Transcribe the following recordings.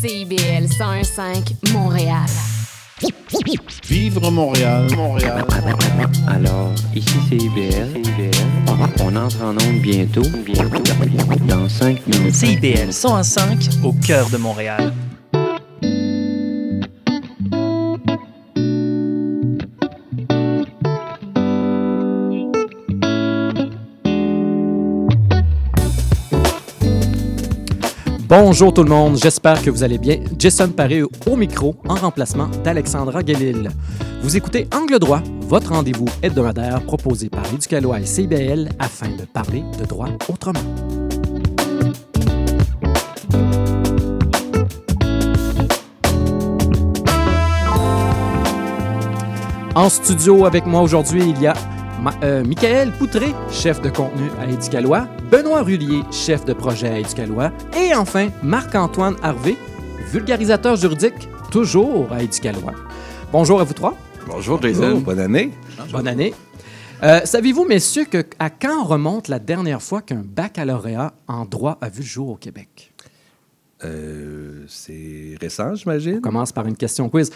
CIBL 101.5 Montréal. Vivre Montréal, Montréal. Alors, ici c'est IBL. On entre en onde bientôt. Bientôt. Dans 5 minutes. CIBL 105 au cœur de Montréal. Bonjour tout le monde, j'espère que vous allez bien. Jason Paré au micro en remplacement d'Alexandra Guélil. Vous écoutez Angle droit, votre rendez-vous hebdomadaire proposé par Éducalois et CBL afin de parler de droit autrement. En studio avec moi aujourd'hui, il y a Ma euh, Michael Poutré, chef de contenu à Éducalois, Benoît Rullier, chef de projet à Éducalois, et enfin Marc-Antoine Harvé, vulgarisateur juridique, toujours à Éducalois. Bonjour à vous trois. Bonjour Jason. Bonne année. Bonne année. Euh, Savez-vous, messieurs, que, à quand remonte la dernière fois qu'un baccalauréat en droit a vu le jour au Québec? Euh, c'est récent, j'imagine. On commence par une question quiz.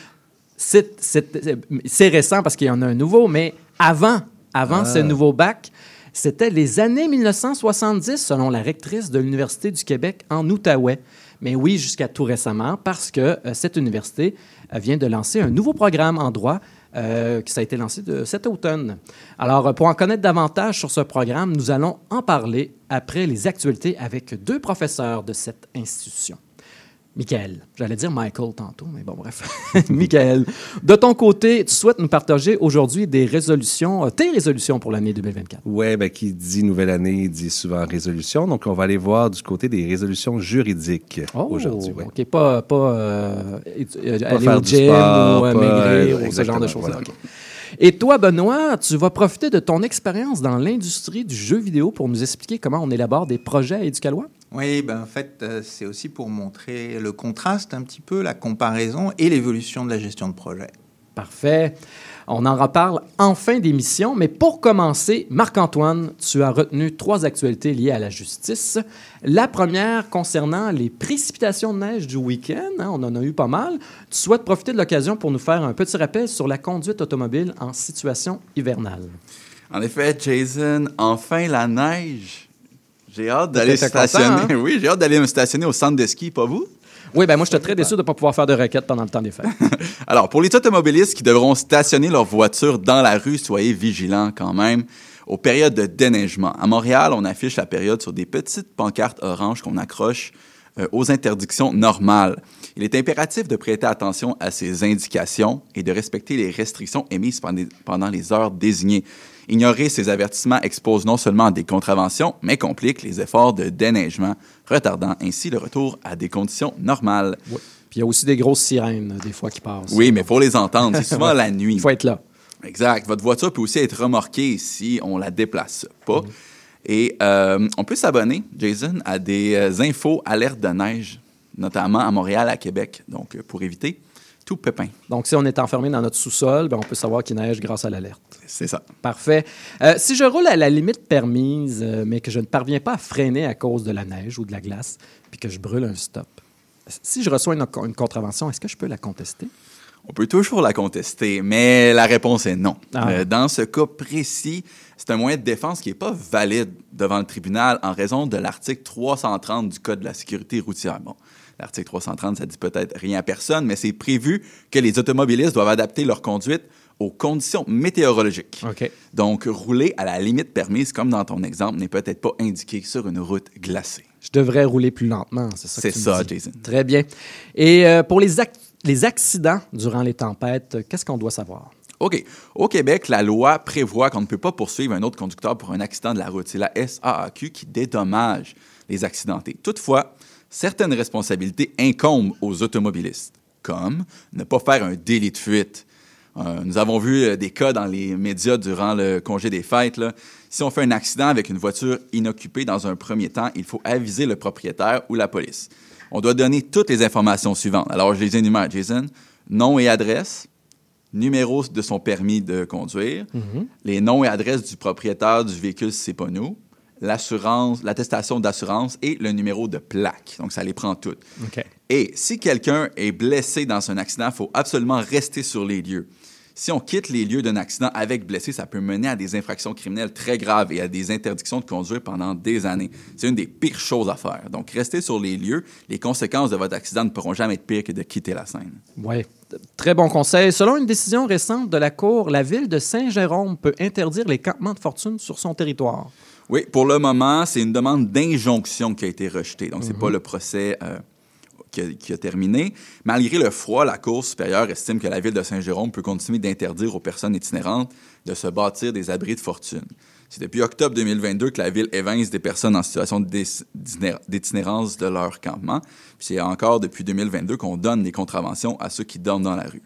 C'est récent parce qu'il y en a un nouveau, mais avant, avant ce nouveau bac, c'était les années 1970, selon la rectrice de l'Université du Québec en Outaouais. Mais oui, jusqu'à tout récemment, parce que euh, cette université euh, vient de lancer un nouveau programme en droit euh, qui ça a été lancé de cet automne. Alors, pour en connaître davantage sur ce programme, nous allons en parler après les actualités avec deux professeurs de cette institution. Michael, j'allais dire Michael tantôt, mais bon, bref. Michael, de ton côté, tu souhaites nous partager aujourd'hui des résolutions, euh, tes résolutions pour l'année 2024. Ouais, ben, qui dit nouvelle année dit souvent résolution. Donc, on va aller voir du côté des résolutions juridiques aujourd'hui. ouais. Oh, OK, pas, pas euh, euh, aller faire au du gym sport, ou euh, maigrir euh, ou ce genre de choses. voilà. Et toi, Benoît, tu vas profiter de ton expérience dans l'industrie du jeu vidéo pour nous expliquer comment on élabore des projets à Éducalois? Oui, ben en fait, euh, c'est aussi pour montrer le contraste un petit peu, la comparaison et l'évolution de la gestion de projet. Parfait. On en reparle en fin d'émission, mais pour commencer, Marc-Antoine, tu as retenu trois actualités liées à la justice. La première concernant les précipitations de neige du week-end, hein, on en a eu pas mal. Tu souhaites profiter de l'occasion pour nous faire un petit rappel sur la conduite automobile en situation hivernale. En effet, Jason, enfin la neige. J'ai hâte d'aller stationner. hein? Oui, j'ai hâte d'aller me stationner au centre de ski, pas vous? Oui, ben moi, je suis très déçu de ne pas pouvoir faire de requête pendant le temps des fêtes. Alors, pour les automobilistes qui devront stationner leur voiture dans la rue, soyez vigilants quand même aux périodes de déneigement. À Montréal, on affiche la période sur des petites pancartes oranges qu'on accroche euh, aux interdictions normales. Il est impératif de prêter attention à ces indications et de respecter les restrictions émises pendant les heures désignées. Ignorer ces avertissements expose non seulement à des contraventions, mais complique les efforts de déneigement, retardant ainsi le retour à des conditions normales. Oui. Puis il y a aussi des grosses sirènes, des fois, qui passent. Oui, mais il faut les entendre. C'est souvent la nuit. Il faut être là. Exact. Votre voiture peut aussi être remorquée si on la déplace pas. Et euh, on peut s'abonner, Jason, à des euh, infos alertes de neige, notamment à Montréal, à Québec, donc euh, pour éviter tout pépin. Donc, si on est enfermé dans notre sous-sol, ben, on peut savoir qu'il neige grâce à l'alerte. C'est ça. Parfait. Euh, si je roule à la limite permise, euh, mais que je ne parviens pas à freiner à cause de la neige ou de la glace, puis que je brûle un stop, si je reçois une, une contravention, est-ce que je peux la contester? On peut toujours la contester, mais la réponse est non. Ah. Euh, dans ce cas précis, c'est un moyen de défense qui n'est pas valide devant le tribunal en raison de l'article 330 du Code de la sécurité routière. Bon, l'article 330, ça dit peut-être rien à personne, mais c'est prévu que les automobilistes doivent adapter leur conduite aux conditions météorologiques. OK. Donc, rouler à la limite permise, comme dans ton exemple, n'est peut-être pas indiqué sur une route glacée. Je devrais rouler plus lentement, c'est ça C'est ça, dis. Jason. Très bien. Et euh, pour les, ac- les accidents durant les tempêtes, euh, qu'est-ce qu'on doit savoir? OK. Au Québec, la loi prévoit qu'on ne peut pas poursuivre un autre conducteur pour un accident de la route. C'est la SAAQ qui dédommage les accidentés. Toutefois, certaines responsabilités incombent aux automobilistes, comme ne pas faire un délit de fuite. Euh, nous avons vu euh, des cas dans les médias durant le congé des fêtes. là. Si on fait un accident avec une voiture inoccupée dans un premier temps, il faut aviser le propriétaire ou la police. On doit donner toutes les informations suivantes. Alors, je les énumère, Jason. Nom et adresse, numéro de son permis de conduire, les noms et adresses du propriétaire du véhicule si c'est pas nous, l'assurance, l'attestation d'assurance et le numéro de plaque. Donc, ça les prend toutes. Et si quelqu'un est blessé dans un accident, il faut absolument rester sur les lieux. Si on quitte les lieux d'un accident avec blessé, ça peut mener à des infractions criminelles très graves et à des interdictions de conduire pendant des années. C'est une des pires choses à faire. Donc, restez sur les lieux. Les conséquences de votre accident ne pourront jamais être pires que de quitter la scène. Oui, très bon conseil. Selon une décision récente de la Cour, la ville de Saint-Jérôme peut interdire les campements de fortune sur son territoire. Oui, pour le moment, c'est une demande d'injonction qui a été rejetée. Donc, c'est pas le procès euh, qui, a, qui a terminé. Malgré le froid, la Cour supérieure estime que la ville de Saint-Jérôme peut continuer d'interdire aux personnes itinérantes de se bâtir des abris de fortune. C'est depuis octobre 2022 que la ville évince des personnes en situation d'itinérance de leur campement. Puis c'est encore depuis 2022 qu'on donne des contraventions à ceux qui dorment dans la rue.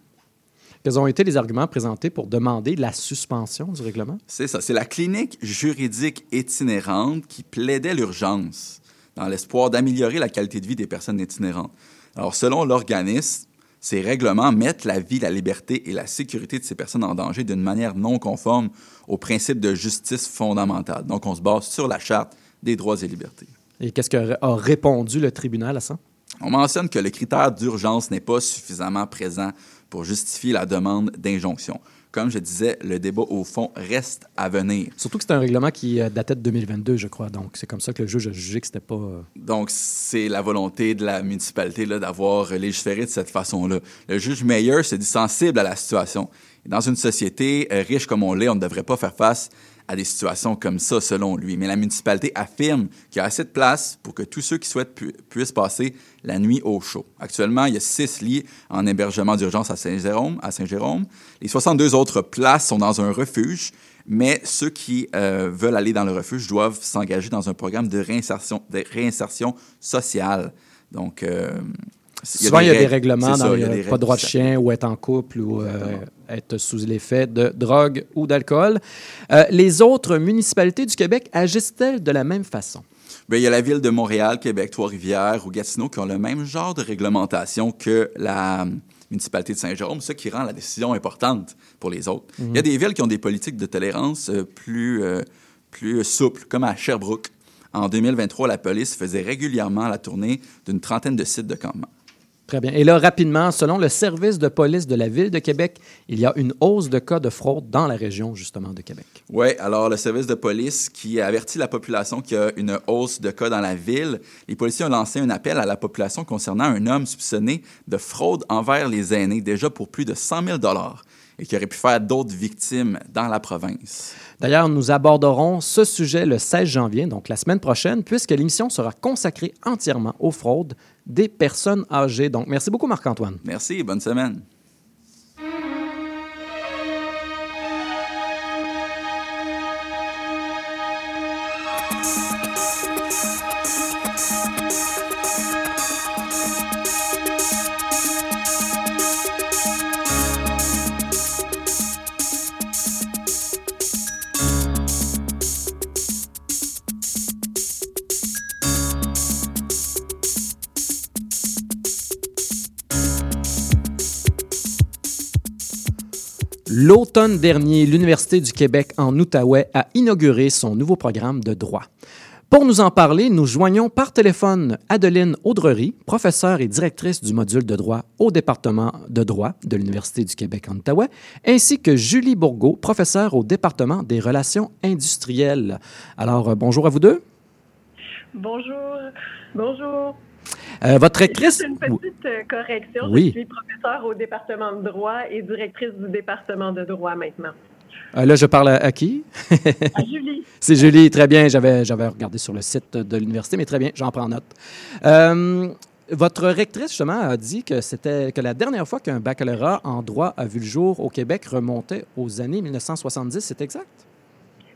Quels ont été les arguments présentés pour demander la suspension du règlement? C'est ça. C'est la clinique juridique itinérante qui plaidait l'urgence dans l'espoir d'améliorer la qualité de vie des personnes itinérantes. Alors, selon l'organisme, ces règlements mettent la vie, la liberté et la sécurité de ces personnes en danger d'une manière non conforme aux principes de justice fondamentale. Donc, on se base sur la Charte des droits et libertés. Et qu'est-ce qu'a répondu le tribunal à ça? On mentionne que le critère d'urgence n'est pas suffisamment présent pour justifier la demande d'injonction. Comme je disais, le débat au fond reste à venir. Surtout que c'est un règlement qui euh, datait de 2022, je crois. Donc, c'est comme ça que le juge a jugé que c'était pas. euh, Donc, c'est la volonté de la municipalité d'avoir légiféré de cette façon-là. Le juge Meyer se dit sensible à la situation. Dans une société euh, riche comme on l'est, on ne devrait pas faire face à des situations comme ça, selon lui. Mais la municipalité affirme qu'il y a assez de place pour que tous ceux qui souhaitent pu- puissent passer la nuit au chaud. Actuellement, il y a six lits en hébergement d'urgence à Saint-Jérôme. Saint-Jérôme. Les 62 autres places sont dans un refuge, mais ceux qui euh, veulent aller dans le refuge doivent s'engager dans un programme de réinsertion, de réinsertion sociale. Donc, euh, Souvent, il y a des règles. règlements dans ça, les- a des pas de droit de chien ou être en couple ou euh, être sous l'effet de drogue ou d'alcool. Euh, les autres municipalités du Québec agissent-elles de la même façon? Bien, il y a la ville de Montréal, Québec, Trois-Rivières ou Gatineau qui ont le même genre de réglementation que la euh, municipalité de Saint-Jérôme, ce qui rend la décision importante pour les autres. Il y a des villes qui ont des politiques de tolérance euh, plus, euh, plus souples, comme à Sherbrooke. En 2023, la police faisait régulièrement la tournée d'une trentaine de sites de campement. Très bien. Et là, rapidement, selon le service de police de la Ville de Québec, il y a une hausse de cas de fraude dans la région, justement, de Québec. Oui, alors le service de police qui avertit la population qu'il y a une hausse de cas dans la ville, les policiers ont lancé un appel à la population concernant un homme soupçonné de fraude envers les aînés, déjà pour plus de 100 000 et qui aurait pu faire d'autres victimes dans la province. D'ailleurs, nous aborderons ce sujet le 16 janvier, donc la semaine prochaine, puisque l'émission sera consacrée entièrement aux fraudes des personnes âgées. Donc, merci beaucoup, Marc-Antoine. Merci bonne semaine. L'automne dernier, l'Université du Québec en Outaouais a inauguré son nouveau programme de droit. Pour nous en parler, nous joignons par téléphone Adeline Audrery, professeure et directrice du module de droit au département de droit de l'Université du Québec en Outaouais, ainsi que Julie Bourgault, professeure au département des relations industrielles. Alors, euh, bonjour à vous deux. Bonjour. Bonjour. Euh, votre rectrice... Juste une petite euh, correction. Oui. Je suis professeure au département de droit et directrice du département de droit maintenant. Euh, là, je parle à, à qui? À Julie. C'est Julie, très bien. J'avais, j'avais regardé sur le site de l'université, mais très bien, j'en prends note. Euh, votre rectrice, justement, a dit que c'était que la dernière fois qu'un baccalauréat en droit a vu le jour au Québec remontait aux années 1970. C'est exact?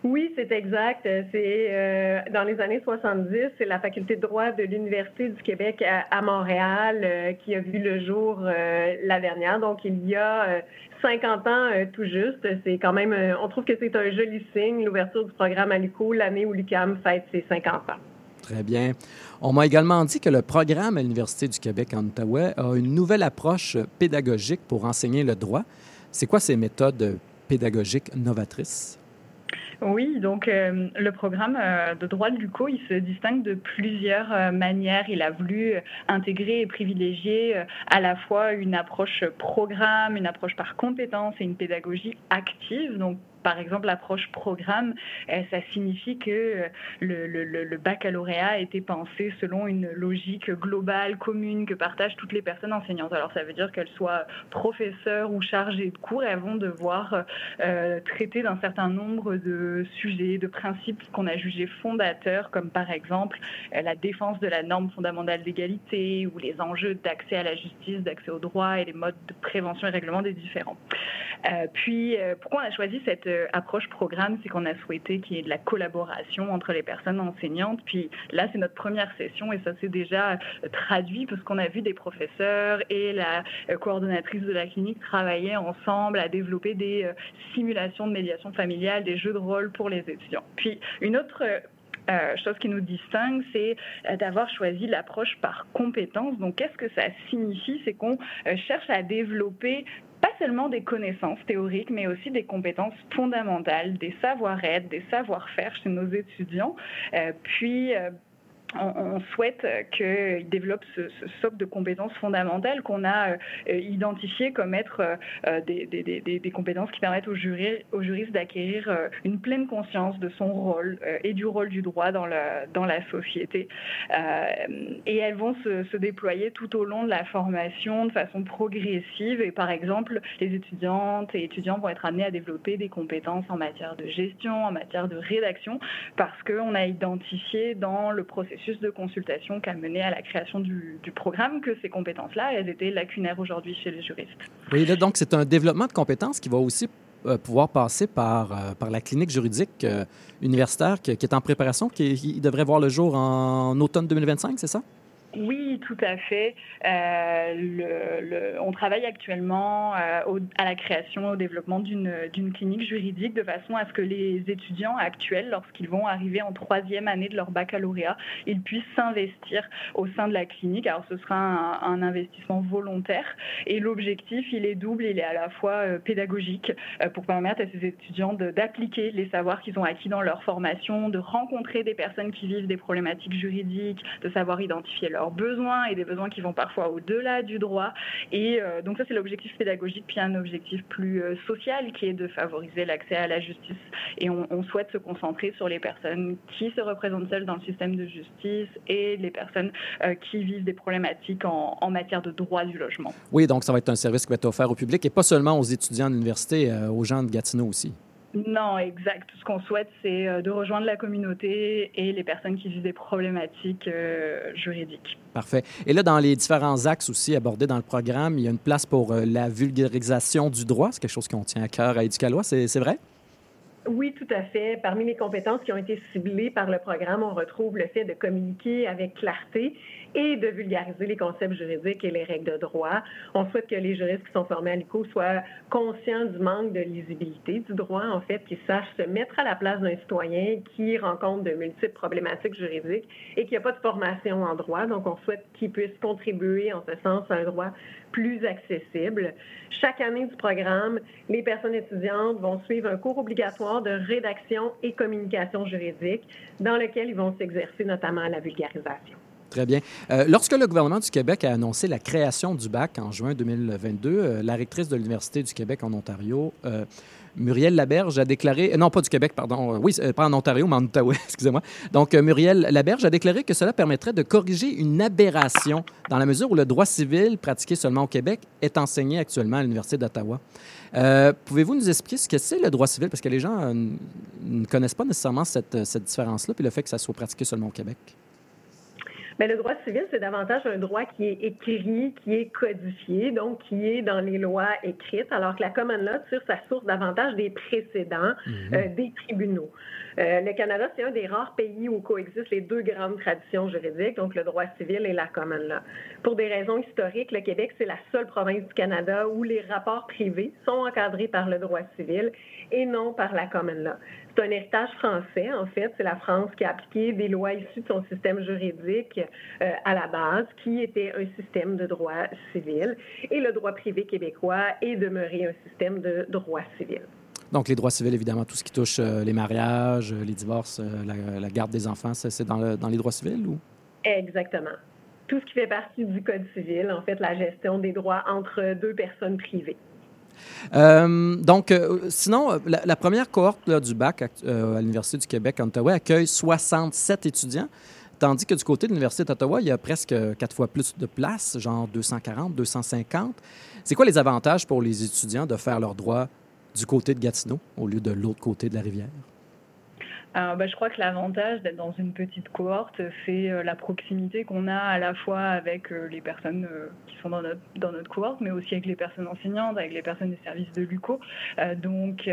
Oui, c'est exact. C'est euh, dans les années 70, c'est la faculté de droit de l'Université du Québec à, Montréal euh, qui a vu le jour euh, la dernière. Donc, il y a euh, 50 ans euh, tout juste. C'est quand même, on trouve que c'est un joli signe, l'ouverture du programme à l'UQO, l'année où l'UQAM fête ses 50 ans. Très bien. On m'a également dit que le programme à l'Université du Québec en Outaouais a une nouvelle approche pédagogique pour enseigner le droit. C'est quoi ces méthodes pédagogiques novatrices? Oui, donc euh, le programme euh, de droit de l'UCO, il se distingue de plusieurs euh, manières. Il a voulu intégrer et privilégier à la fois une approche programme, une approche par compétence et une pédagogie active. Par exemple, l'approche programme, euh, ça signifie que euh, le, baccalauréat a été pensé selon une logique globale, commune, que partagent toutes les personnes enseignantes. Alors, ça veut dire qu'elles soient professeurs ou chargées de cours, elles vont devoir euh, traiter d'un certain nombre de sujets, de principes qu'on a jugés fondateurs, comme par exemple la défense de la norme fondamentale d'égalité ou les enjeux d'accès à la justice, d'accès au droit et les modes de prévention et règlement des différents. puis, pourquoi on a choisi cette approche programme, c'est qu'on a souhaité qu'il y ait de la collaboration entre les personnes enseignantes. Puis là, c'est notre première session et ça s'est déjà euh, traduit parce qu'on a vu des professeurs et la euh, coordonnatrice de la clinique travailler ensemble à développer des euh, simulations de médiation familiale, des jeux de rôle pour les étudiants. Puis une autre chose qui nous distingue, c'est d'avoir choisi l'approche par compétence. Donc, qu'est-ce que ça signifie? C'est qu'on cherche à développer pas seulement des connaissances théoriques, mais aussi des compétences fondamentales, des savoir-être, des savoir-faire chez nos étudiants. Euh, puis, euh, on, souhaite qu'ils développent ce, socle de compétences fondamentales qu'on a euh, identifié comme être euh, des, compétences qui permettent aux, juristes d'acquérir euh, une pleine conscience de son rôle et du rôle du droit dans la, dans la société. et elles vont se, déployer tout au long de la formation de façon progressive. Et par exemple, les étudiantes et étudiants vont être amenés à développer des compétences en matière de gestion, en matière de rédaction, parce qu'on a identifié dans le processus de consultation qui a mené à la création du, programme que ces compétences-là, elles étaient lacunaires aujourd'hui chez les juristes. Oui, là, donc c'est un développement de compétences qui va aussi euh, pouvoir passer par, euh, par la clinique juridique euh, universitaire qui, est en préparation, qui devrait voir le jour en automne 2025, c'est ça? Oui, tout à fait. Euh, on travaille actuellement euh, à la création, au développement d'une clinique juridique de façon à ce que les étudiants actuels, lorsqu'ils vont arriver en troisième année de leur baccalauréat, ils puissent s'investir au sein de la clinique. Alors ce sera un, investissement volontaire et l'objectif, il est double. Il est à la fois euh, pédagogique pour permettre à ces étudiants d'appliquer les savoirs qu'ils ont acquis dans leur formation, de rencontrer des personnes qui vivent des problématiques juridiques, de savoir identifier leur leurs besoins et des besoins qui vont parfois au-delà du droit. Et euh, donc ça, c'est l'objectif pédagogique, puis un objectif plus euh, social qui est de favoriser l'accès à la justice. Et on, souhaite se concentrer sur les personnes qui se représentent seules dans le système de justice et les personnes euh, qui vivent des problématiques en, en, matière de droit du logement. Oui, donc ça va être un service qui va être offert au public et pas seulement aux étudiants de l'université, aux gens de Gatineau aussi. Non, exact. Tout ce qu'on souhaite, c'est euh, de rejoindre la communauté et les personnes qui vivent des problématiques euh, juridiques. Parfait. Et là, dans les différents axes aussi abordés dans le programme, il y a une place pour euh, la vulgarisation du droit. C'est quelque chose qu'on tient à cœur à Éducalois, c'est vrai? Oui, tout à fait. Parmi les compétences qui ont été ciblées par le programme, on retrouve le fait de communiquer avec clarté et de vulgariser les concepts juridiques et les règles de droit. On souhaite que les juristes qui sont formés à l'ICO soient conscients du manque de lisibilité du droit, en fait, qu'ils sachent se mettre à la place d'un citoyen qui rencontre de multiples problématiques juridiques et qui n'a pas de formation en droit. Donc, on souhaite qu'ils puissent contribuer en ce sens à un droit plus accessible. Chaque année du programme, les personnes étudiantes vont suivre un cours obligatoire de rédaction et communication juridique dans lequel ils vont s'exercer notamment à la vulgarisation. Très bien. Euh, lorsque le gouvernement du Québec a annoncé la création du bac en juin 2022, euh, la rectrice de l'Université du Québec en Ontario, euh, Muriel Laberge, a déclaré, non pas du Québec, pardon, oui, Ontario, excusez-moi. Donc, Muriel Laberge a déclaré que cela permettrait de corriger une aberration dans la mesure où le droit civil pratiqué seulement au Québec est enseigné actuellement à l'Université d'Ottawa. Pouvez-vous nous expliquer ce que c'est le droit civil? Parce que les gens ne connaissent pas nécessairement cette, cette différence-là, puis le fait que ça soit pratiqué seulement au Québec. Mais le droit civil, c'est davantage un droit qui est écrit, qui est codifié, donc qui est dans les lois écrites, alors que la common law tire sa source davantage des précédents mhm. euh, des tribunaux. Euh, le Canada, c'est un des rares pays où coexistent les deux grandes traditions juridiques, donc le droit civil et la common law. Pour des raisons historiques, le Québec, c'est la seule province du Canada où les rapports privés sont encadrés par le droit civil et non par la common law. C'est un héritage français, en fait. C'est la France qui a appliqué des lois issues de son système juridique euh, à la base, qui était un système de droit civil. Et le droit privé québécois est demeuré un système de droit civil. Donc, les droits civils, évidemment, tout ce qui touche euh, les mariages, les divorces, euh, la, la garde des enfants, c'est dans, le- dans les droits civils ou? Exactement. Tout ce qui fait partie du Code civil, en fait, la gestion des droits entre deux personnes privées. Euh, donc, euh, sinon, euh, la, première cohorte du bac à l'Université du Québec en Ottawa accueille 67 étudiants, tandis que du côté de l'Université d'Ottawa, il y a presque quatre fois plus de places, genre 240, 250. C'est quoi les avantages pour les étudiants de faire leurs droits du côté de Gatineau au lieu de l'autre côté de la rivière? Bah, je crois que l'avantage d'être dans une petite cohorte, c'est euh, la proximité qu'on a à la fois avec euh, les personnes euh, qui sont dans notre, dans notre cohorte, mais aussi avec les personnes enseignantes, avec les personnes des services de l'UCO. Donc,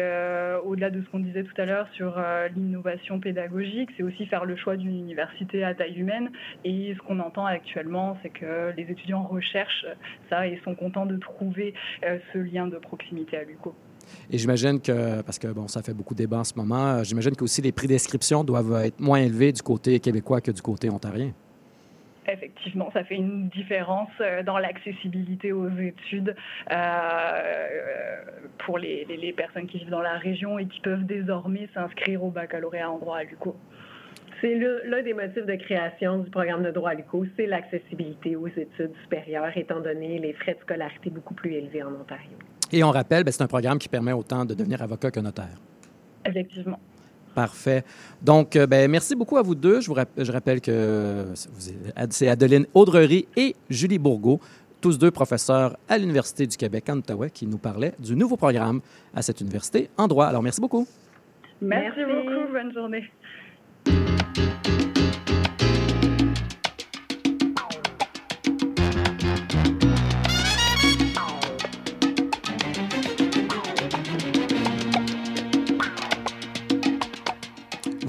au-delà de ce qu'on disait tout à l'heure sur l'innovation pédagogique, c'est aussi faire le choix d'une université à taille humaine. Et ce qu'on entend actuellement, c'est que les étudiants recherchent ça et sont contents de trouver ce lien de proximité à l'UCO. Et j'imagine que, parce que bon, ça fait beaucoup de débat en ce moment, euh, j'imagine que aussi les prix d'inscription doivent être moins élevés du côté québécois que du côté ontarien. Effectivement, ça fait une différence euh, dans l'accessibilité aux études euh, pour les, les- les personnes qui vivent dans la région et qui peuvent désormais s'inscrire au baccalauréat en droit à l'UCO. C'est l'un des motifs de création du programme de droit à l'UQO, c'est l'accessibilité aux études supérieures, étant donné les frais de scolarité beaucoup plus élevés en Ontario. Et on rappelle, ben, c'est un programme qui permet autant de devenir avocat que notaire. Effectivement. Parfait. Donc, euh, ben, merci beaucoup à vous deux. Je vous rapp- je rappelle que êtes- c'est Adeline Audrery et Julie Bourgault, tous deux professeurs à l'Université du Québec en Ottawa, qui nous parlaient du nouveau programme à cette université en droit. Alors, merci beaucoup. Merci, Merci. beaucoup. Bonne journée.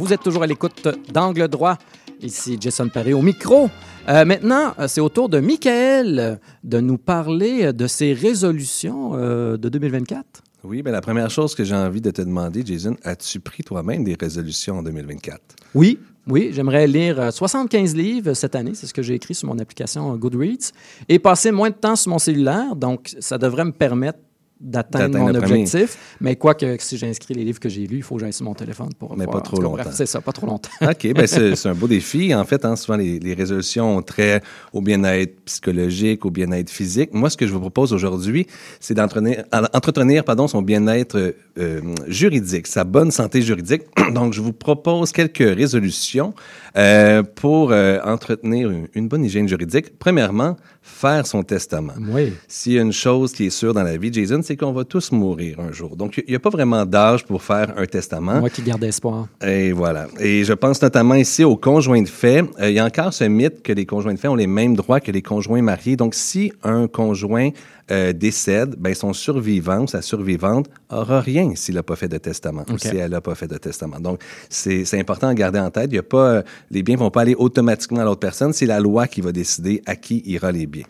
Vous êtes toujours à l'écoute d'Angle droit. Ici Jason Paré au micro. Euh, maintenant, euh, c'est au tour de Michael euh, de nous parler de ses résolutions euh, de 2024. Oui, bien la première chose que j'ai envie de te demander, Jason, as-tu pris toi-même des résolutions en 2024? Oui, oui, j'aimerais lire euh, 75 livres cette année, c'est ce que j'ai écrit sur mon application Goodreads, et passer moins de temps sur mon cellulaire, donc ça devrait me permettre d'atteindre mon objectif. Mais quoi que si j'inscris les livres que j'ai lus, il faut que j'aille sur mon téléphone pour Mais pas trop longtemps. C'est ça, pas trop longtemps. OK, ben c'est un beau défi. En fait, hein, souvent, les, les résolutions ont trait au bien-être psychologique, au bien-être physique. Moi, ce que je vous propose aujourd'hui, c'est d'entretenir entretenir, pardon, son bien-être euh, euh, juridique, sa bonne santé juridique. Donc, je vous propose quelques résolutions euh, pour euh, entretenir une, une bonne hygiène juridique. Premièrement, faire son testament. Oui. S'il y a une chose qui est sûre dans la vie, Jason, c'est qu'on va tous mourir un jour. Donc, il n'y a pas vraiment d'âge pour faire un testament. Moi qui garde espoir. Et voilà. Et je pense notamment ici aux conjoints de fait. Euh, il y a encore ce mythe que les conjoints de fait ont les mêmes droits que les conjoints mariés. Donc, si un conjoint euh, décède, ben, son survivant ou sa survivante aura rien s'il n'a pas fait de testament ou si elle n'a pas fait de testament. Donc, c'est c'est important à garder en tête. Il y a pas, euh, les biens ne vont pas aller automatiquement à l'autre personne. C'est la loi qui va décider à qui ira les biens.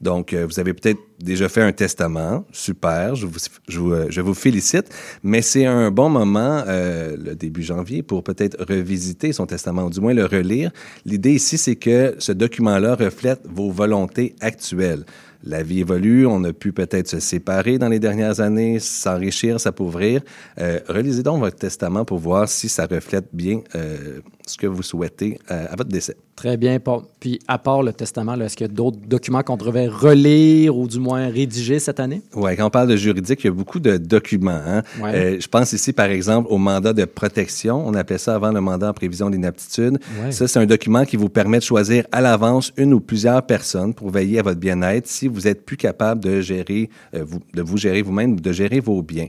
Donc, euh, vous avez peut-être déjà fait un testament. Super. Je vous, je vous, euh, je vous félicite. Mais c'est un bon moment, euh, le début janvier, pour peut-être revisiter son testament, ou du moins le relire. L'idée ici, c'est que ce document-là reflète vos volontés actuelles. La vie évolue, on a pu peut-être se séparer dans les dernières années, s'enrichir, s'appauvrir. Euh, relisez donc votre testament pour voir si ça reflète bien euh, ce que vous souhaitez euh, à votre décès. Très bien. Puis, à part le testament, est-ce qu'il y a d'autres documents qu'on devrait relire ou du moins rédiger cette année? Oui, quand on parle de juridique, il y a beaucoup de documents. hein. Ouais. Euh, je pense ici, par exemple, au mandat de protection. On appelait ça avant le mandat en prévision d'inaptitude. Ouais. Ça, c'est un document qui vous permet de choisir à l'avance une ou plusieurs personnes pour veiller à votre bien-être si vous êtes plus capable de gérer, euh, vous, de vous gérer vous-même, de gérer vos biens.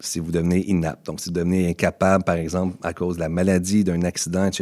Si vous devenez inapte, donc si vous devenez incapable, par exemple, à cause de la maladie, d'un accident, etc.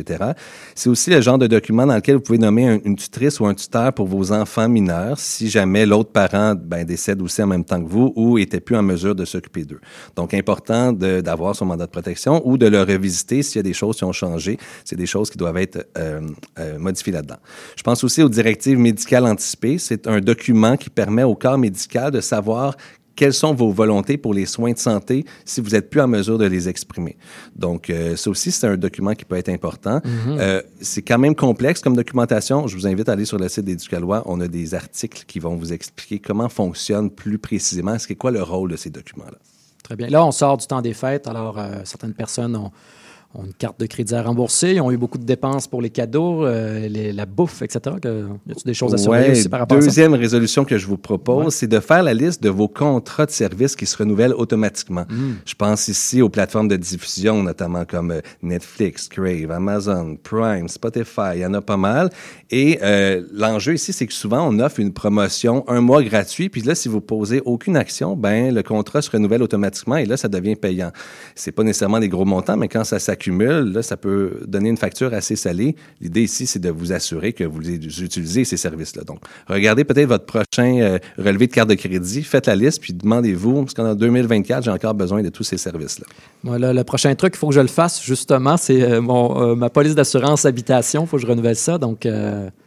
C'est aussi le genre de document dans lequel vous pouvez nommer un- une tutrice ou un tuteur pour vos enfants mineurs si jamais l'autre parent ben, décède aussi en même temps que vous ou était plus en mesure de s'occuper d'eux. Donc, important d'avoir son mandat de protection ou de le revisiter s'il y a des choses qui ont changé. C'est des choses qui doivent être euh, euh, modifiées là-dedans. Je pense aussi aux directives médicales anticipées. C'est un document qui permet au corps médical de savoir quelles sont vos volontés pour les soins de santé si vous n'êtes plus en mesure de les exprimer? Donc, euh, ça aussi, c'est un document qui peut être important. Euh, c'est quand même complexe comme documentation. Je vous invite à aller sur le site d'Éducalois. On a des articles qui vont vous expliquer comment fonctionne plus précisément, c'est quoi le rôle de ces documents-là? Très bien. Là, on sort du temps des fêtes, alors euh, certaines personnes ont, ont une carte de crédit à rembourser, ils ont eu beaucoup de dépenses pour les cadeaux, euh, les- la bouffe, etc. Que, y a-t-il des choses à surveiller Ouais, aussi par rapport à ça? deuxième résolution que je vous propose, Ouais. c'est de faire la liste de vos contrats de services qui se renouvellent automatiquement. Mm. Je pense ici aux plateformes de diffusion, notamment comme euh, Netflix, Crave, Amazon, Prime, Spotify, il y en a pas mal. Et euh, l'enjeu ici, c'est que souvent, on offre une promotion, un mois gratuit, puis là, si vous posez aucune action, ben le contrat se renouvelle automatiquement et là, ça devient payant. C'est pas nécessairement des gros montants, mais quand ça s'accumule, là, ça peut donner une facture assez salée. L'idée ici, c'est de vous assurer que vous utilisez ces services-là. Donc, regardez peut-être votre prochain euh, relevé de carte de crédit, faites la liste, puis demandez-vous, parce qu'en 2024, j'ai encore besoin de tous ces services-là. Voilà, le prochain truc, il faut que je le fasse, justement, c'est euh, mon, euh, ma police d'assurance habitation. Il faut que je renouvelle ça. Donc,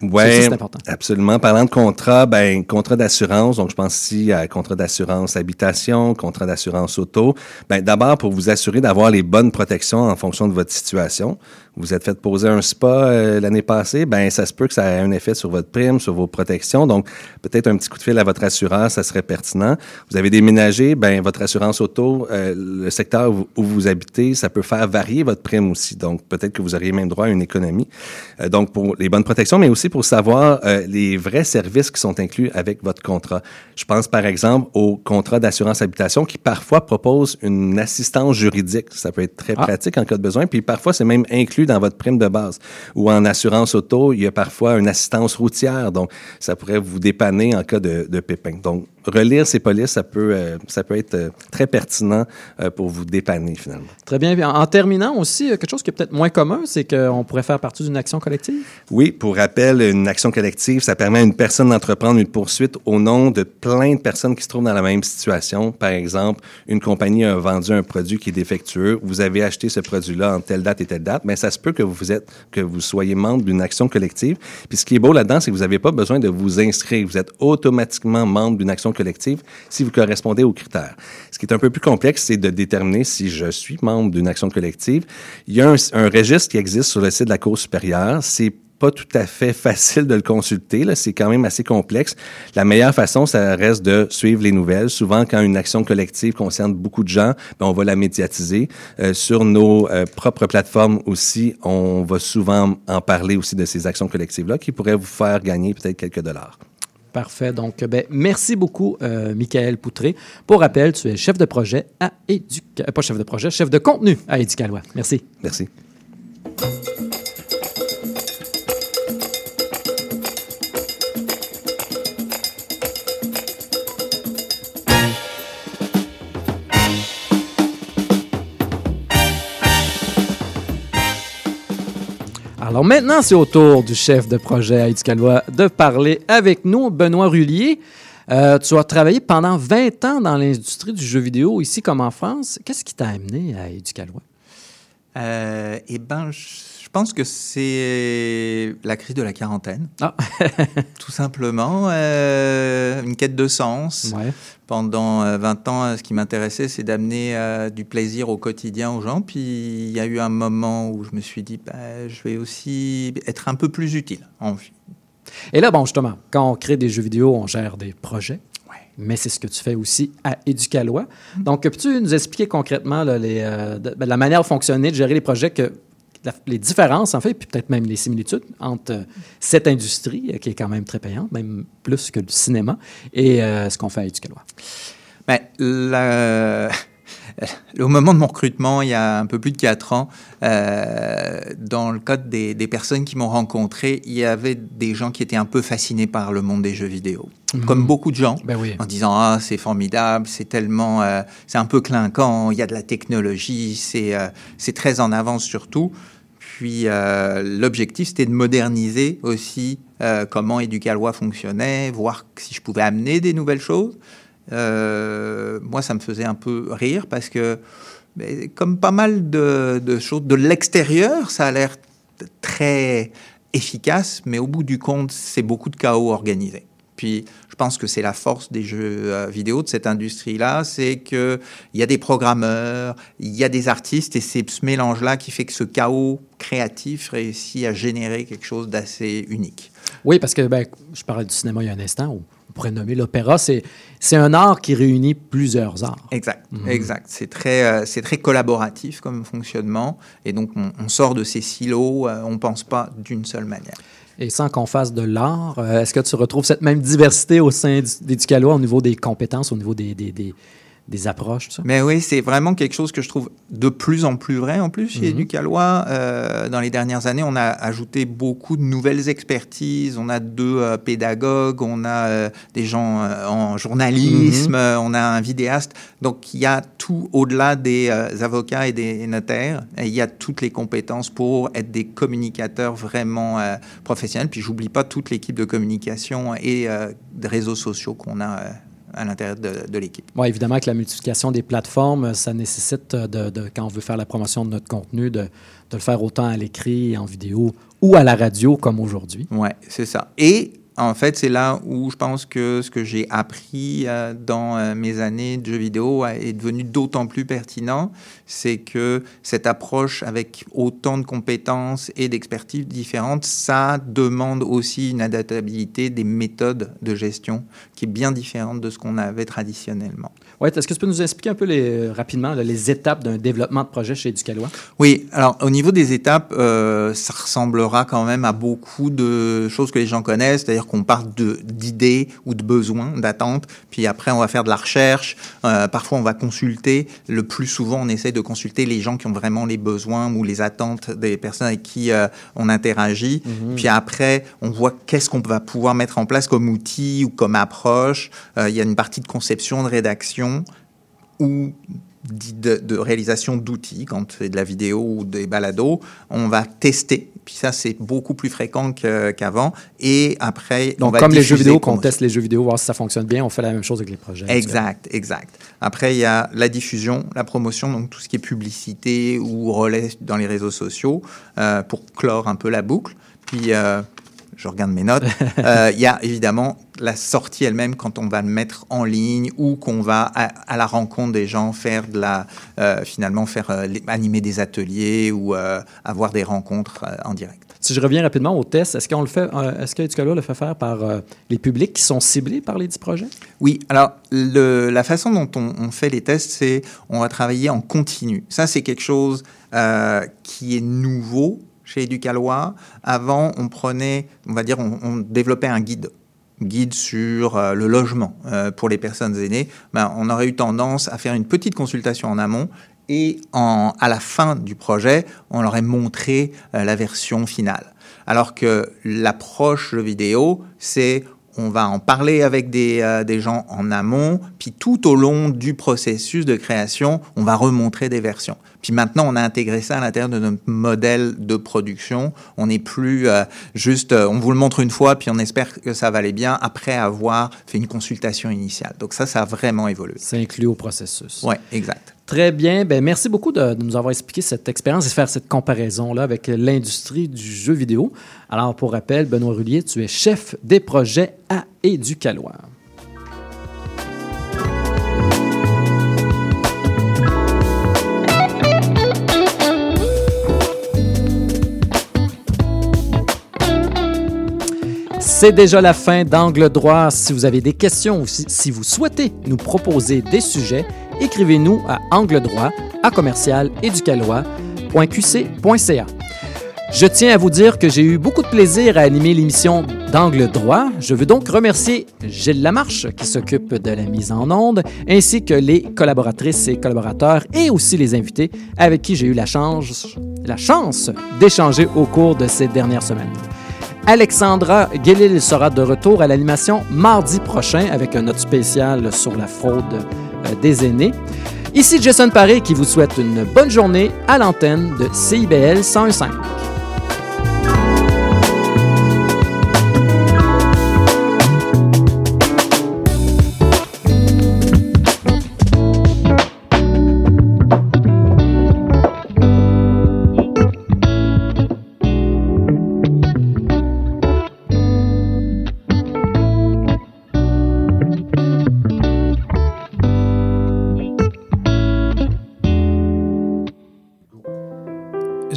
Ouais, c'est important. absolument. Parlant de contrat, ben contrat d'assurance. Donc, je pense ici à contrat d'assurance habitation, contrat d'assurance auto. Ben d'abord pour vous assurer d'avoir les bonnes protections en fonction de votre situation. Vous êtes fait poser un spa euh, l'année passée, ben ça se peut que ça ait un effet sur votre prime, sur vos protections. Donc, peut-être un petit coup de fil à votre assureur, ça serait pertinent. Vous avez déménagé, ben votre assurance auto, euh, le secteur où, où vous habitez, ça peut faire varier votre prime aussi. Donc, peut-être que vous auriez même droit à une économie. Euh, donc, pour les bonnes protections, mais aussi pour savoir les vrais services qui sont inclus avec votre contrat. Je pense par exemple au contrat d'assurance habitation qui parfois propose une assistance juridique. Ça peut être très Ah. pratique en cas de besoin. Puis parfois, c'est même inclus dans votre prime de base. Ou en assurance auto, il y a parfois une assistance routière. Donc, ça pourrait vous dépanner en cas de, pépin. Donc, relire ces polices, ça peut, euh, ça peut être euh, très pertinent euh, pour vous dépanner finalement. Très bien. En, en terminant aussi, quelque chose qui est peut-être moins commun, c'est qu'on pourrait faire partie d'une action collective? Oui, pour rappel, une action collective, ça permet à une personne d'entreprendre une poursuite au nom de plein de personnes qui se trouvent dans la même situation. Par exemple, une compagnie a vendu un produit qui est défectueux. Vous avez acheté ce produit-là en telle date et telle date, mais ça se peut que vous êtes, que vous soyez membre d'une action collective. Puis ce qui est beau là-dedans, c'est que vous n'avez pas besoin de vous inscrire. Vous êtes automatiquement membre d'une action collective si vous correspondez aux critères. Ce qui est un peu plus complexe, c'est de déterminer si je suis membre d'une action collective. Il y a un, registre qui existe sur le site de la Cour supérieure. C'est pas tout à fait facile de le consulter. C'est quand même assez complexe. La meilleure façon, ça reste de suivre les nouvelles. Souvent, quand une action collective concerne beaucoup de gens, ben, on va la médiatiser. Euh, sur nos euh, propres plateformes aussi, on va souvent en parler aussi de ces actions collectives-là qui pourraient vous faire gagner peut-être quelques dollars. Parfait. Donc, ben, merci beaucoup, euh, Michael Poutré. Pour rappel, tu es chef de projet à Éduca... euh, Pas chef de projet, chef de contenu à Éducalois. Merci. Merci. Alors maintenant, c'est au tour du chef de projet à Éducalois de parler avec nous, Benoît Rullier. Euh, tu as travaillé pendant 20 ans dans l'industrie du jeu vidéo, ici comme en France. Qu'est-ce qui t'a amené à Éducalois? Euh, eh ben, je pense que c'est la crise de la quarantaine. Ah. Tout simplement, euh, une quête de sens. Ouais. Pendant euh, 20 ans, euh, ce qui m'intéressait, c'est d'amener euh, du plaisir au quotidien aux gens. Puis il y a eu un moment où je me suis dit, bah, je vais aussi être un peu plus utile en vie. Et là, bon, justement, quand on crée des jeux vidéo, on gère des projets. Mais c'est ce que tu fais aussi à Éducalois. Donc, peux-tu nous expliquer concrètement euh, ben, la manière de fonctionner, de gérer les projets, les différences, en fait, puis peut-être même les similitudes entre euh, cette industrie, euh, qui est quand même très payante, même plus que le cinéma, et ce qu'on fait à Éducalois? Ben, la- Au moment de mon recrutement, il y a un peu plus de quatre ans, euh, dans le cadre des, des personnes qui m'ont rencontré, il y avait des gens qui étaient un peu fascinés par le monde des jeux vidéo. Comme beaucoup de gens, Ben oui. en disant ah c'est formidable, c'est tellement, euh, c'est un peu clinquant, il y a de la technologie, c'est euh, c'est très en avance surtout. Puis euh, l'objectif c'était de moderniser aussi euh, comment Éducalois fonctionnait, voir si je pouvais amener des nouvelles choses. Euh, moi ça me faisait un peu rire parce que comme pas mal de, choses de l'extérieur, ça a l'air très efficace, mais au bout du compte, c'est beaucoup de chaos organisé. Puis, je pense que c'est la force des jeux euh, vidéo de cette industrie-là, c'est que il y a des programmeurs, il y a des artistes, et c'est ce mélange-là qui fait que ce chaos créatif réussit à générer quelque chose d'assez unique. Oui, parce que ben, je parlais du cinéma il y a un instant, pourrait nommer l'opéra. C'est, c'est un art qui réunit plusieurs arts. Exact, Mhm. exact. C'est très, euh, c'est très collaboratif comme fonctionnement. Et donc, on, on sort de ces silos, euh, on ne pense pas d'une seule manière. Et sans qu'on fasse de l'art, euh, est-ce que tu retrouves cette même diversité au sein du- d'Éducalois au niveau des compétences, au niveau des, des, des, des approches, tout ça? Mais oui, c'est vraiment quelque chose que je trouve de plus en plus vrai en plus chez Mhm. Educalois. Euh, dans les dernières années, on a ajouté beaucoup de nouvelles expertises. On a deux euh, pédagogues, on a euh, des gens en journalisme, euh, on a un vidéaste. Donc il y a tout au-delà des avocats et des notaires. Il y a toutes les compétences pour être des communicateurs vraiment professionnels. Puis j'oublie pas toute l'équipe de communication et de réseaux sociaux qu'on a à l'intérieur de, de l'équipe. Bon, évidemment que la multiplication des plateformes, ça nécessite, euh, de, de- quand on veut faire la promotion de notre contenu, de, de le faire autant à l'écrit, en vidéo ou à la radio comme aujourd'hui. Ouais, c'est ça. Et en fait, c'est là où je pense que ce que j'ai appris euh, dans euh, mes années de jeux vidéo a- est devenu d'autant plus pertinent. C'est que cette approche avec autant de compétences et d'expertise différentes, ça demande aussi une adaptabilité des méthodes de gestion qui est bien différente de ce qu'on avait traditionnellement. Ouais, est-ce que tu peux nous expliquer un peu les, rapidement là, les étapes d'un développement de projet chez Ducalois? Oui, alors au niveau des étapes, euh, ça ressemblera quand même à beaucoup de choses que les gens connaissent, c'est-à-dire qu'on part d'idées ou de besoins, d'attentes, puis après on va faire de la recherche, euh, parfois on va consulter, le plus souvent on essaie de consulter les gens qui ont vraiment les besoins ou les attentes des personnes avec qui euh, on interagit, puis après on voit qu'est-ce qu'on va pouvoir mettre en place comme outil ou comme approche, Euh, il y a une partie de conception, de rédaction, ou de, de réalisation d'outils, quand c'est de la vidéo ou des balados, on va tester. Puis ça, c'est beaucoup plus fréquent que- qu'avant. Et après, on Donc, va comme les jeux vidéo, qu'on promotion. teste les jeux vidéo, voir si ça fonctionne bien, on fait la même chose avec les projets. Exact, exact. Après, il y a la diffusion, la promotion, donc tout ce qui est publicité ou relais dans les réseaux sociaux euh, pour clore un peu la boucle. Puis, euh, je regarde mes notes. Euh, Il y a évidemment la sortie elle-même quand on va le mettre en ligne ou qu'on va à, à la rencontre des gens faire de la, euh, finalement faire euh, animer des ateliers ou avoir des rencontres en direct. Si je reviens rapidement au test, est-ce qu'on le fait, est-ce que Educalois le fait faire par les publics qui sont ciblés par les dix projets? Oui, alors le- la façon dont on, on fait les tests, c'est on va travailler en continu. Ça, c'est quelque chose qui est nouveau chez Educalois. Avant, on prenait, on va dire, on, développait un guide guide sur euh, le logement euh, pour les personnes aînées, ben, on aurait eu tendance à faire une petite consultation en amont et à la fin du projet, on leur aurait montré euh, la version finale. Alors que l'approche vidéo, c'est on va en parler avec des, euh, des gens en amont, puis tout au long du processus de création, on va remontrer des versions. Puis maintenant, on a intégré ça à l'intérieur de notre modèle de production. On n'est plus euh, juste, euh, on vous le montre une fois, puis on espère que ça va aller bien après avoir fait une consultation initiale. Donc ça, ça a vraiment évolué. C'est inclus au processus. Ouais, exact. Très bien. Ben, merci beaucoup de, nous avoir expliqué cette expérience et de faire cette comparaison-là avec l'industrie du jeu vidéo. Alors, pour rappel, Benoît Rullier, tu es chef des projets à Éducalois. C'est déjà la fin d'Angle droit. Si vous avez des questions ou si vous souhaitez nous proposer des sujets, écrivez-nous à angle droit à commercial. Je tiens à vous dire que j'ai eu beaucoup de plaisir à animer l'émission d'Angle droit. Je veux donc remercier Gilles Lamarche qui s'occupe de la mise en onde, ainsi que les collaboratrices et collaborateurs et aussi les invités avec qui j'ai eu la chance, la chance d'échanger au cours de ces dernières semaines. Alexandra Guélil sera de retour à l'animation mardi prochain avec un note spécial sur la fraude des aînés. Ici Jason Paré qui vous souhaite une bonne journée à l'antenne de CIBL 101.5.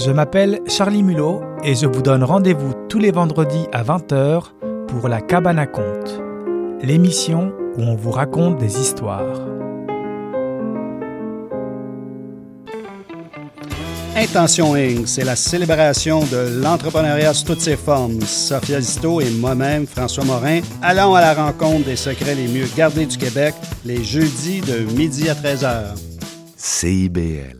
je m'appelle Charlie Mulot et je vous donne rendez-vous tous les vendredis à 20h pour La Cabane à Contes, l'émission où on vous raconte des histoires. Intention Inc., c'est la célébration de l'entrepreneuriat sous toutes ses formes. Sophia Zito et moi-même, François Morin, allons à la rencontre des secrets les mieux gardés du Québec les jeudis de midi à 13h. CIBL.